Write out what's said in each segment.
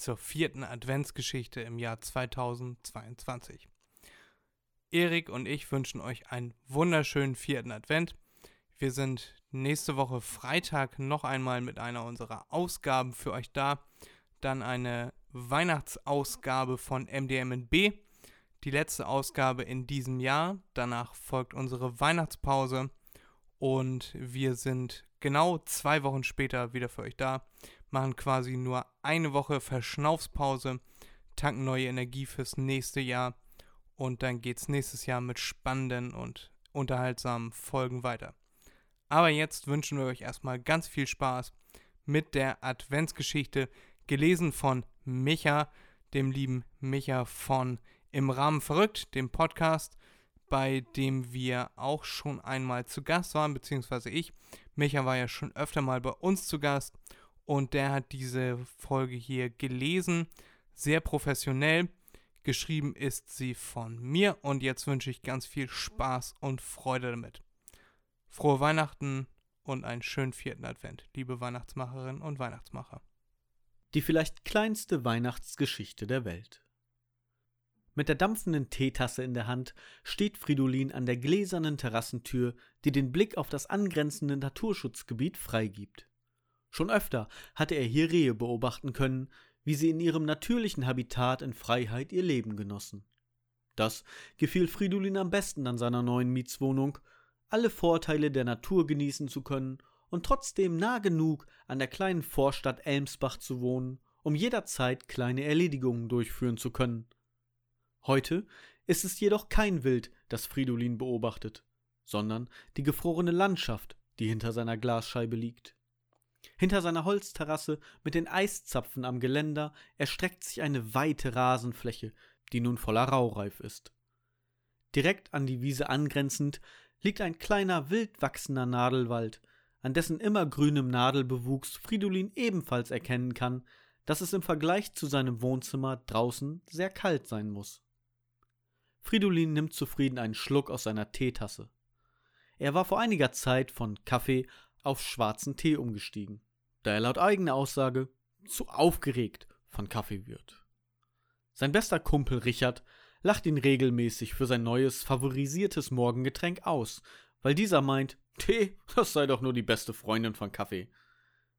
zur vierten Adventsgeschichte im Jahr 2022. Erik und ich wünschen euch einen wunderschönen vierten Advent. Wir sind nächste Woche Freitag noch einmal mit einer unserer Ausgaben für euch da. Dann eine Weihnachtsausgabe von MDMNB. Die letzte Ausgabe in diesem Jahr. Danach folgt unsere Weihnachtspause. Und wir sind genau zwei Wochen später wieder für euch da. Machen quasi nur eine Woche Verschnaufspause. Tanken neue Energie fürs nächste Jahr und dann geht es nächstes Jahr mit spannenden und unterhaltsamen Folgen weiter. Aber jetzt wünschen wir euch erstmal ganz viel Spaß mit der Adventsgeschichte, gelesen von Micha, dem lieben Micha von Im Rahmen verrückt, dem Podcast, bei dem wir auch schon einmal zu Gast waren, beziehungsweise ich. Micha war ja schon öfter mal bei uns zu Gast und der hat diese Folge hier gelesen, sehr professionell Geschrieben ist sie von mir und jetzt wünsche ich ganz viel Spaß und Freude damit. Frohe Weihnachten und einen schönen vierten Advent, liebe Weihnachtsmacherinnen und Weihnachtsmacher. Die vielleicht kleinste Weihnachtsgeschichte der Welt. Mit der dampfenden Teetasse in der Hand steht Fridolin an der gläsernen Terrassentür, die den Blick auf das angrenzende Naturschutzgebiet freigibt. Schon öfter hatte er hier Rehe beobachten können, wie sie in ihrem natürlichen Habitat in Freiheit ihr Leben genossen. Das gefiel Fridolin am besten an seiner neuen Mietswohnung, alle Vorteile der Natur genießen zu können und trotzdem nah genug an der kleinen Vorstadt Elmsbach zu wohnen, um jederzeit kleine Erledigungen durchführen zu können. Heute ist es jedoch kein Wild, das Fridolin beobachtet, sondern die gefrorene Landschaft, die hinter seiner Glasscheibe liegt. Hinter seiner Holzterrasse mit den Eiszapfen am Geländer erstreckt sich eine weite Rasenfläche, die nun voller Raureif ist. Direkt an die Wiese angrenzend liegt ein kleiner wild wachsender Nadelwald, an dessen immergrünem Nadelbewuchs Fridolin ebenfalls erkennen kann, dass es im Vergleich zu seinem Wohnzimmer draußen sehr kalt sein muss. Fridolin nimmt zufrieden einen Schluck aus seiner Teetasse. Er war vor einiger Zeit von Kaffee auf schwarzen Tee umgestiegen da er laut eigener Aussage zu aufgeregt von Kaffee wird. Sein bester Kumpel Richard lacht ihn regelmäßig für sein neues favorisiertes Morgengetränk aus, weil dieser meint, Tee, das sei doch nur die beste Freundin von Kaffee.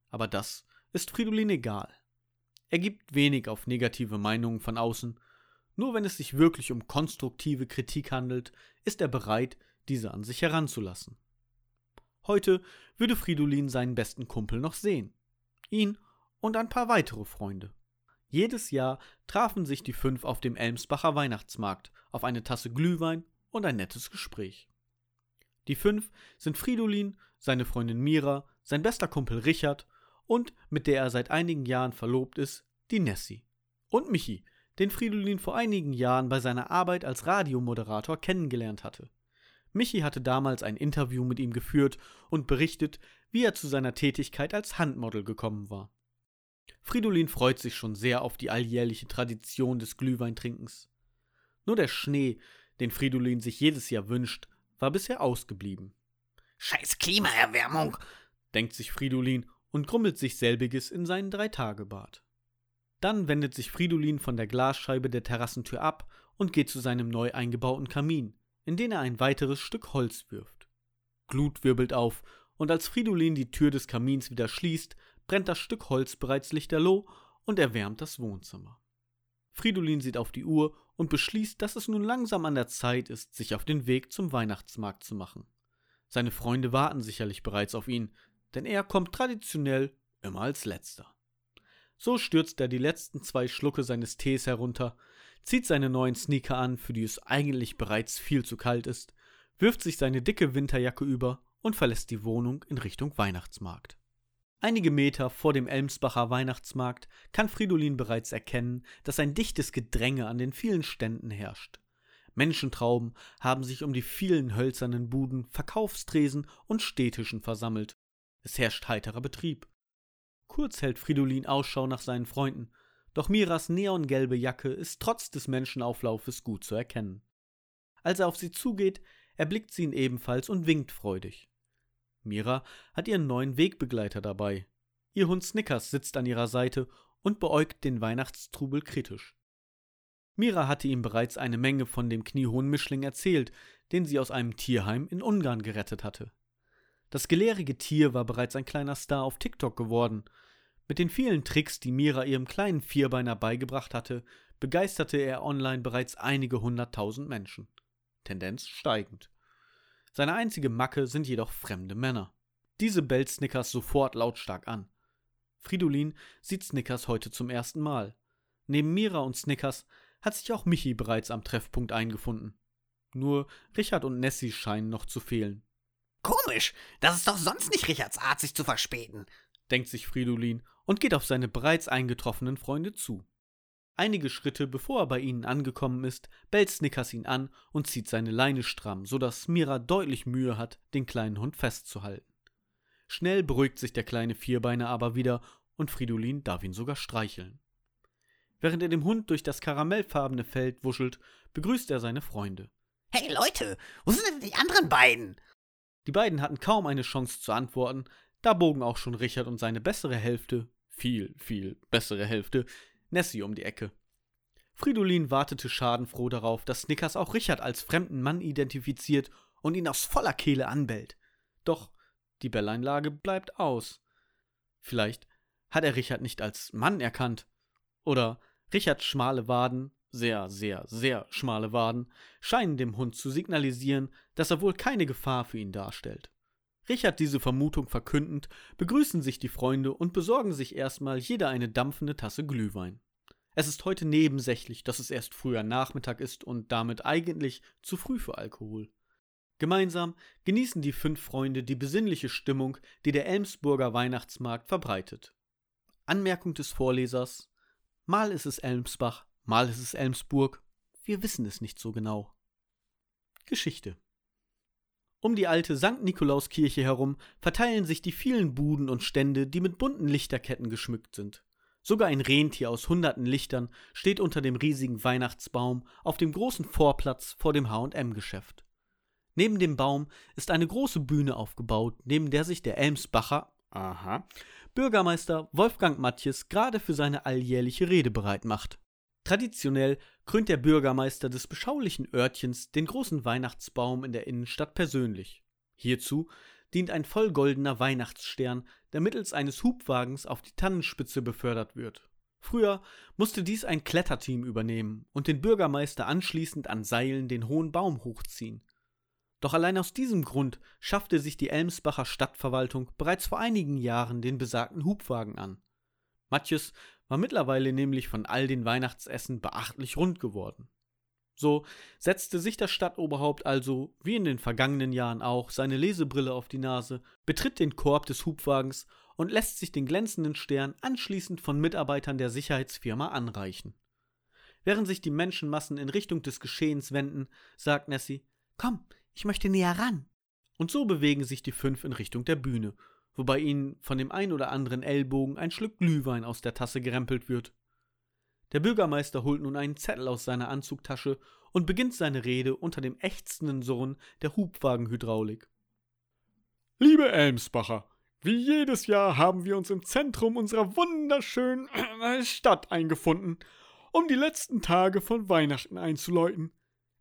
Aber das ist Fridolin egal. Er gibt wenig auf negative Meinungen von außen, nur wenn es sich wirklich um konstruktive Kritik handelt, ist er bereit, diese an sich heranzulassen. Heute würde Fridolin seinen besten Kumpel noch sehen. Ihn und ein paar weitere Freunde. Jedes Jahr trafen sich die fünf auf dem Elmsbacher Weihnachtsmarkt auf eine Tasse Glühwein und ein nettes Gespräch. Die fünf sind Fridolin, seine Freundin Mira, sein bester Kumpel Richard und, mit der er seit einigen Jahren verlobt ist, die Nessie. Und Michi, den Fridolin vor einigen Jahren bei seiner Arbeit als Radiomoderator kennengelernt hatte. Michi hatte damals ein Interview mit ihm geführt und berichtet, wie er zu seiner Tätigkeit als Handmodel gekommen war. Fridolin freut sich schon sehr auf die alljährliche Tradition des Glühweintrinkens. Nur der Schnee, den Fridolin sich jedes Jahr wünscht, war bisher ausgeblieben. Scheiß Klimaerwärmung, denkt sich Fridolin und grummelt sich selbiges in seinen Dreitagebart. Dann wendet sich Fridolin von der Glasscheibe der Terrassentür ab und geht zu seinem neu eingebauten Kamin, in den er ein weiteres Stück Holz wirft. Glut wirbelt auf, und als Fridolin die Tür des Kamins wieder schließt, brennt das Stück Holz bereits lichterloh und erwärmt das Wohnzimmer. Fridolin sieht auf die Uhr und beschließt, dass es nun langsam an der Zeit ist, sich auf den Weg zum Weihnachtsmarkt zu machen. Seine Freunde warten sicherlich bereits auf ihn, denn er kommt traditionell immer als letzter. So stürzt er die letzten zwei Schlucke seines Tees herunter, zieht seine neuen Sneaker an, für die es eigentlich bereits viel zu kalt ist, wirft sich seine dicke Winterjacke über und verlässt die Wohnung in Richtung Weihnachtsmarkt. Einige Meter vor dem Elmsbacher Weihnachtsmarkt kann Fridolin bereits erkennen, dass ein dichtes Gedränge an den vielen Ständen herrscht. Menschentrauben haben sich um die vielen hölzernen Buden, Verkaufstresen und Städtischen versammelt. Es herrscht heiterer Betrieb. Kurz hält Fridolin Ausschau nach seinen Freunden, doch Miras neongelbe Jacke ist trotz des Menschenauflaufes gut zu erkennen. Als er auf sie zugeht, erblickt sie ihn ebenfalls und winkt freudig. Mira hat ihren neuen Wegbegleiter dabei. Ihr Hund Snickers sitzt an ihrer Seite und beäugt den Weihnachtstrubel kritisch. Mira hatte ihm bereits eine Menge von dem kniehohen Mischling erzählt, den sie aus einem Tierheim in Ungarn gerettet hatte. Das gelehrige Tier war bereits ein kleiner Star auf TikTok geworden. Mit den vielen Tricks, die Mira ihrem kleinen Vierbeiner beigebracht hatte, begeisterte er online bereits einige hunderttausend Menschen. Tendenz steigend. Seine einzige Macke sind jedoch fremde Männer. Diese bellt Snickers sofort lautstark an. Fridolin sieht Snickers heute zum ersten Mal. Neben Mira und Snickers hat sich auch Michi bereits am Treffpunkt eingefunden. Nur Richard und Nessie scheinen noch zu fehlen. Komisch, das ist doch sonst nicht Richards Art, sich zu verspäten, denkt sich Fridolin und geht auf seine bereits eingetroffenen Freunde zu. Einige Schritte bevor er bei ihnen angekommen ist, bellt Snickers ihn an und zieht seine Leine stramm, so dass Mira deutlich Mühe hat, den kleinen Hund festzuhalten. Schnell beruhigt sich der kleine Vierbeiner aber wieder und Fridolin darf ihn sogar streicheln. Während er dem Hund durch das karamellfarbene Feld wuschelt, begrüßt er seine Freunde. Hey Leute, wo sind denn die anderen beiden? Die beiden hatten kaum eine Chance zu antworten, da bogen auch schon Richard und seine bessere Hälfte, viel, viel bessere Hälfte, Nessie um die Ecke. Fridolin wartete schadenfroh darauf, dass Snickers auch Richard als fremden Mann identifiziert und ihn aus voller Kehle anbellt. Doch die Belleinlage bleibt aus. Vielleicht hat er Richard nicht als Mann erkannt. Oder Richards schmale Waden, sehr, sehr, sehr schmale Waden, scheinen dem Hund zu signalisieren, dass er wohl keine Gefahr für ihn darstellt. Richard diese Vermutung verkündend, begrüßen sich die Freunde und besorgen sich erstmal jeder eine dampfende Tasse Glühwein. Es ist heute nebensächlich, dass es erst früher Nachmittag ist und damit eigentlich zu früh für Alkohol. Gemeinsam genießen die fünf Freunde die besinnliche Stimmung, die der Elmsburger Weihnachtsmarkt verbreitet. Anmerkung des Vorlesers: Mal ist es Elmsbach, mal ist es Elmsburg. Wir wissen es nicht so genau. Geschichte um die alte St. Nikolauskirche herum verteilen sich die vielen Buden und Stände, die mit bunten Lichterketten geschmückt sind. Sogar ein Rentier aus hunderten Lichtern steht unter dem riesigen Weihnachtsbaum auf dem großen Vorplatz vor dem H&M-Geschäft. Neben dem Baum ist eine große Bühne aufgebaut, neben der sich der Elmsbacher, aha, Bürgermeister Wolfgang Matjes gerade für seine alljährliche Rede bereit macht. Traditionell krönt der Bürgermeister des beschaulichen Örtchens den großen Weihnachtsbaum in der Innenstadt persönlich. Hierzu dient ein vollgoldener Weihnachtsstern, der mittels eines Hubwagens auf die Tannenspitze befördert wird. Früher musste dies ein Kletterteam übernehmen und den Bürgermeister anschließend an Seilen den hohen Baum hochziehen. Doch allein aus diesem Grund schaffte sich die Elmsbacher Stadtverwaltung bereits vor einigen Jahren den besagten Hubwagen an. Matjes war mittlerweile nämlich von all den Weihnachtsessen beachtlich rund geworden. So setzte sich das Stadtoberhaupt also, wie in den vergangenen Jahren auch, seine Lesebrille auf die Nase, betritt den Korb des Hubwagens und lässt sich den glänzenden Stern anschließend von Mitarbeitern der Sicherheitsfirma anreichen. Während sich die Menschenmassen in Richtung des Geschehens wenden, sagt Nessie: Komm, ich möchte näher ran. Und so bewegen sich die fünf in Richtung der Bühne wobei ihnen von dem ein oder anderen Ellbogen ein Schluck Glühwein aus der Tasse gerempelt wird. Der Bürgermeister holt nun einen Zettel aus seiner Anzugtasche und beginnt seine Rede unter dem ächzenden Surren der Hubwagenhydraulik. Liebe Elmsbacher, wie jedes Jahr haben wir uns im Zentrum unserer wunderschönen Stadt eingefunden, um die letzten Tage von Weihnachten einzuläuten.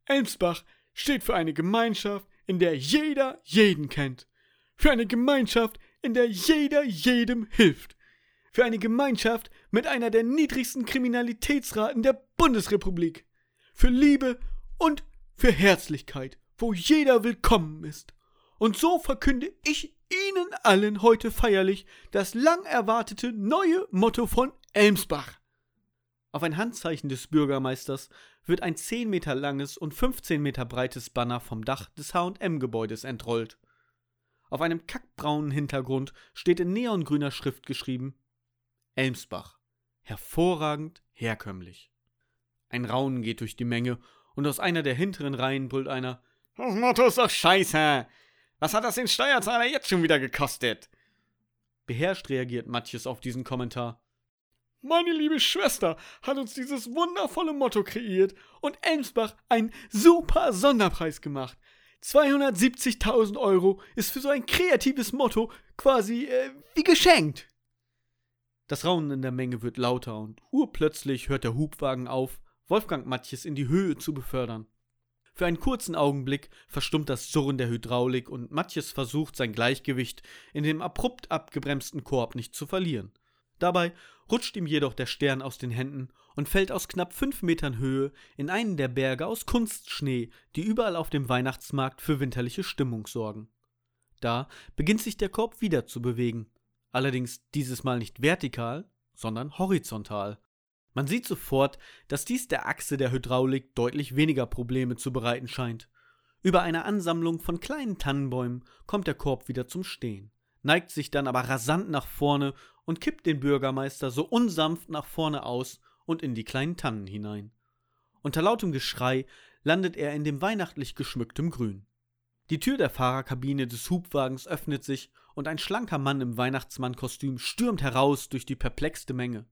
Elmsbach steht für eine Gemeinschaft, in der jeder jeden kennt. Für eine Gemeinschaft, in der jeder jedem hilft. Für eine Gemeinschaft mit einer der niedrigsten Kriminalitätsraten der Bundesrepublik. Für Liebe und für Herzlichkeit, wo jeder willkommen ist. Und so verkünde ich Ihnen allen heute feierlich das lang erwartete neue Motto von Elmsbach. Auf ein Handzeichen des Bürgermeisters wird ein 10 Meter langes und 15 Meter breites Banner vom Dach des HM-Gebäudes entrollt. Auf einem kackbraunen Hintergrund steht in neongrüner Schrift geschrieben Elmsbach. Hervorragend, herkömmlich. Ein Raunen geht durch die Menge und aus einer der hinteren Reihen brüllt einer Das Motto ist doch scheiße. Was hat das den Steuerzahler jetzt schon wieder gekostet? Beherrscht reagiert Matthias auf diesen Kommentar. Meine liebe Schwester hat uns dieses wundervolle Motto kreiert und Elmsbach einen super Sonderpreis gemacht. 270.000 Euro ist für so ein kreatives Motto quasi äh, wie geschenkt. Das Raunen in der Menge wird lauter und urplötzlich hört der Hubwagen auf, Wolfgang Matjes in die Höhe zu befördern. Für einen kurzen Augenblick verstummt das Surren der Hydraulik und Matjes versucht sein Gleichgewicht in dem abrupt abgebremsten Korb nicht zu verlieren. Dabei rutscht ihm jedoch der Stern aus den Händen und fällt aus knapp fünf Metern Höhe in einen der Berge aus Kunstschnee, die überall auf dem Weihnachtsmarkt für winterliche Stimmung sorgen. Da beginnt sich der Korb wieder zu bewegen, allerdings dieses Mal nicht vertikal, sondern horizontal. Man sieht sofort, dass dies der Achse der Hydraulik deutlich weniger Probleme zu bereiten scheint. Über eine Ansammlung von kleinen Tannenbäumen kommt der Korb wieder zum Stehen, neigt sich dann aber rasant nach vorne und kippt den Bürgermeister so unsanft nach vorne aus und in die kleinen Tannen hinein. Unter lautem Geschrei landet er in dem weihnachtlich geschmücktem Grün. Die Tür der Fahrerkabine des Hubwagens öffnet sich und ein schlanker Mann im Weihnachtsmannkostüm stürmt heraus durch die perplexte Menge.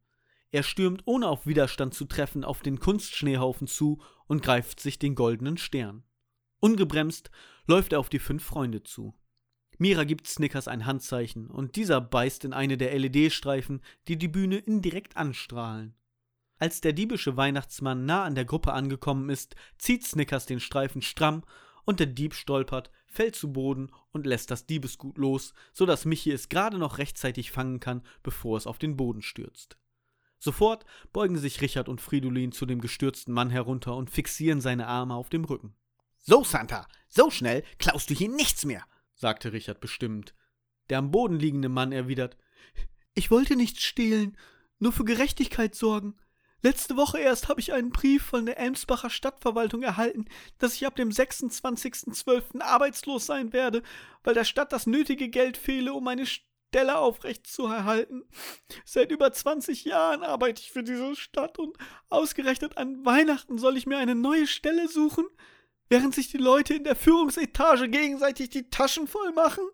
Er stürmt ohne auf Widerstand zu treffen auf den Kunstschneehaufen zu und greift sich den goldenen Stern. Ungebremst läuft er auf die fünf Freunde zu. Mira gibt Snickers ein Handzeichen und dieser beißt in eine der LED-Streifen, die die Bühne indirekt anstrahlen. Als der diebische Weihnachtsmann nah an der Gruppe angekommen ist, zieht Snickers den Streifen stramm und der Dieb stolpert, fällt zu Boden und lässt das Diebesgut los, so dass Michi es gerade noch rechtzeitig fangen kann, bevor es auf den Boden stürzt. Sofort beugen sich Richard und Fridolin zu dem gestürzten Mann herunter und fixieren seine Arme auf dem Rücken. So, Santa, so schnell klaust du hier nichts mehr, sagte Richard bestimmt. Der am Boden liegende Mann erwidert Ich wollte nichts stehlen, nur für Gerechtigkeit sorgen. Letzte Woche erst habe ich einen Brief von der Elmsbacher Stadtverwaltung erhalten, dass ich ab dem 26.12. arbeitslos sein werde, weil der Stadt das nötige Geld fehle, um meine Stelle aufrecht zu erhalten. Seit über 20 Jahren arbeite ich für diese Stadt und ausgerechnet an Weihnachten soll ich mir eine neue Stelle suchen, während sich die Leute in der Führungsetage gegenseitig die Taschen voll machen.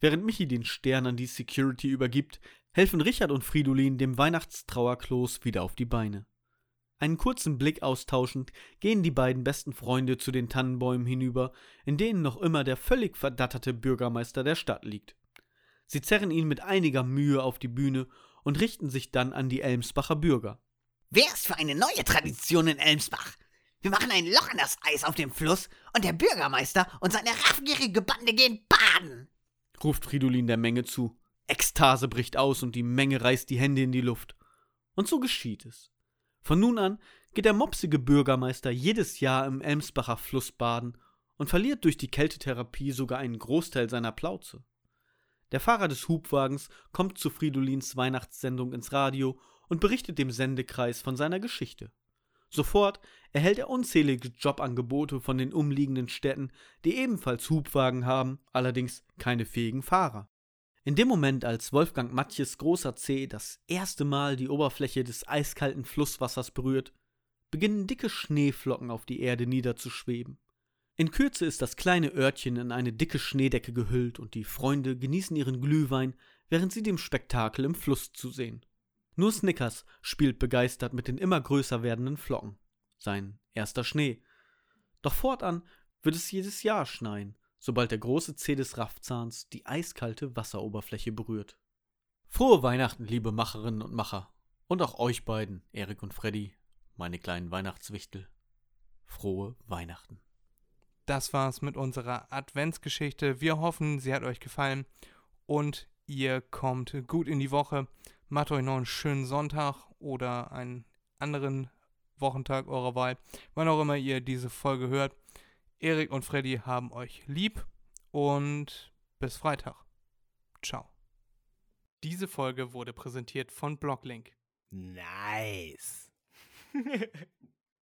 Während Michi den Stern an die Security übergibt, helfen Richard und Fridolin dem Weihnachtstrauerklos wieder auf die Beine. Einen kurzen Blick austauschend gehen die beiden besten Freunde zu den Tannenbäumen hinüber, in denen noch immer der völlig verdatterte Bürgermeister der Stadt liegt. Sie zerren ihn mit einiger Mühe auf die Bühne und richten sich dann an die Elmsbacher Bürger. Wer ist für eine neue Tradition in Elmsbach? Wir machen ein Loch in das Eis auf dem Fluss und der Bürgermeister und seine raffgierige Bande gehen baden, ruft Fridolin der Menge zu. Ekstase bricht aus und die Menge reißt die Hände in die Luft. Und so geschieht es. Von nun an geht der mopsige Bürgermeister jedes Jahr im Elmsbacher Fluss baden und verliert durch die Kältetherapie sogar einen Großteil seiner Plauze. Der Fahrer des Hubwagens kommt zu Fridolins Weihnachtssendung ins Radio und berichtet dem Sendekreis von seiner Geschichte. Sofort erhält er unzählige Jobangebote von den umliegenden Städten, die ebenfalls Hubwagen haben, allerdings keine fähigen Fahrer. In dem Moment, als Wolfgang Matjes großer Zeh das erste Mal die Oberfläche des eiskalten Flusswassers berührt, beginnen dicke Schneeflocken auf die Erde niederzuschweben. In Kürze ist das kleine Örtchen in eine dicke Schneedecke gehüllt und die Freunde genießen ihren Glühwein, während sie dem Spektakel im Fluss zusehen. Nur Snickers spielt begeistert mit den immer größer werdenden Flocken. Sein erster Schnee. Doch fortan wird es jedes Jahr schneien, sobald der große Zeh des Raffzahns die eiskalte Wasseroberfläche berührt. Frohe Weihnachten, liebe Macherinnen und Macher. Und auch euch beiden, Erik und Freddy, meine kleinen Weihnachtswichtel. Frohe Weihnachten. Das war's mit unserer Adventsgeschichte. Wir hoffen, sie hat euch gefallen und ihr kommt gut in die Woche. Macht euch noch einen schönen Sonntag oder einen anderen Wochentag eurer Wahl, wann auch immer ihr diese Folge hört. Erik und Freddy haben euch lieb und bis Freitag. Ciao. Diese Folge wurde präsentiert von Blocklink. Nice.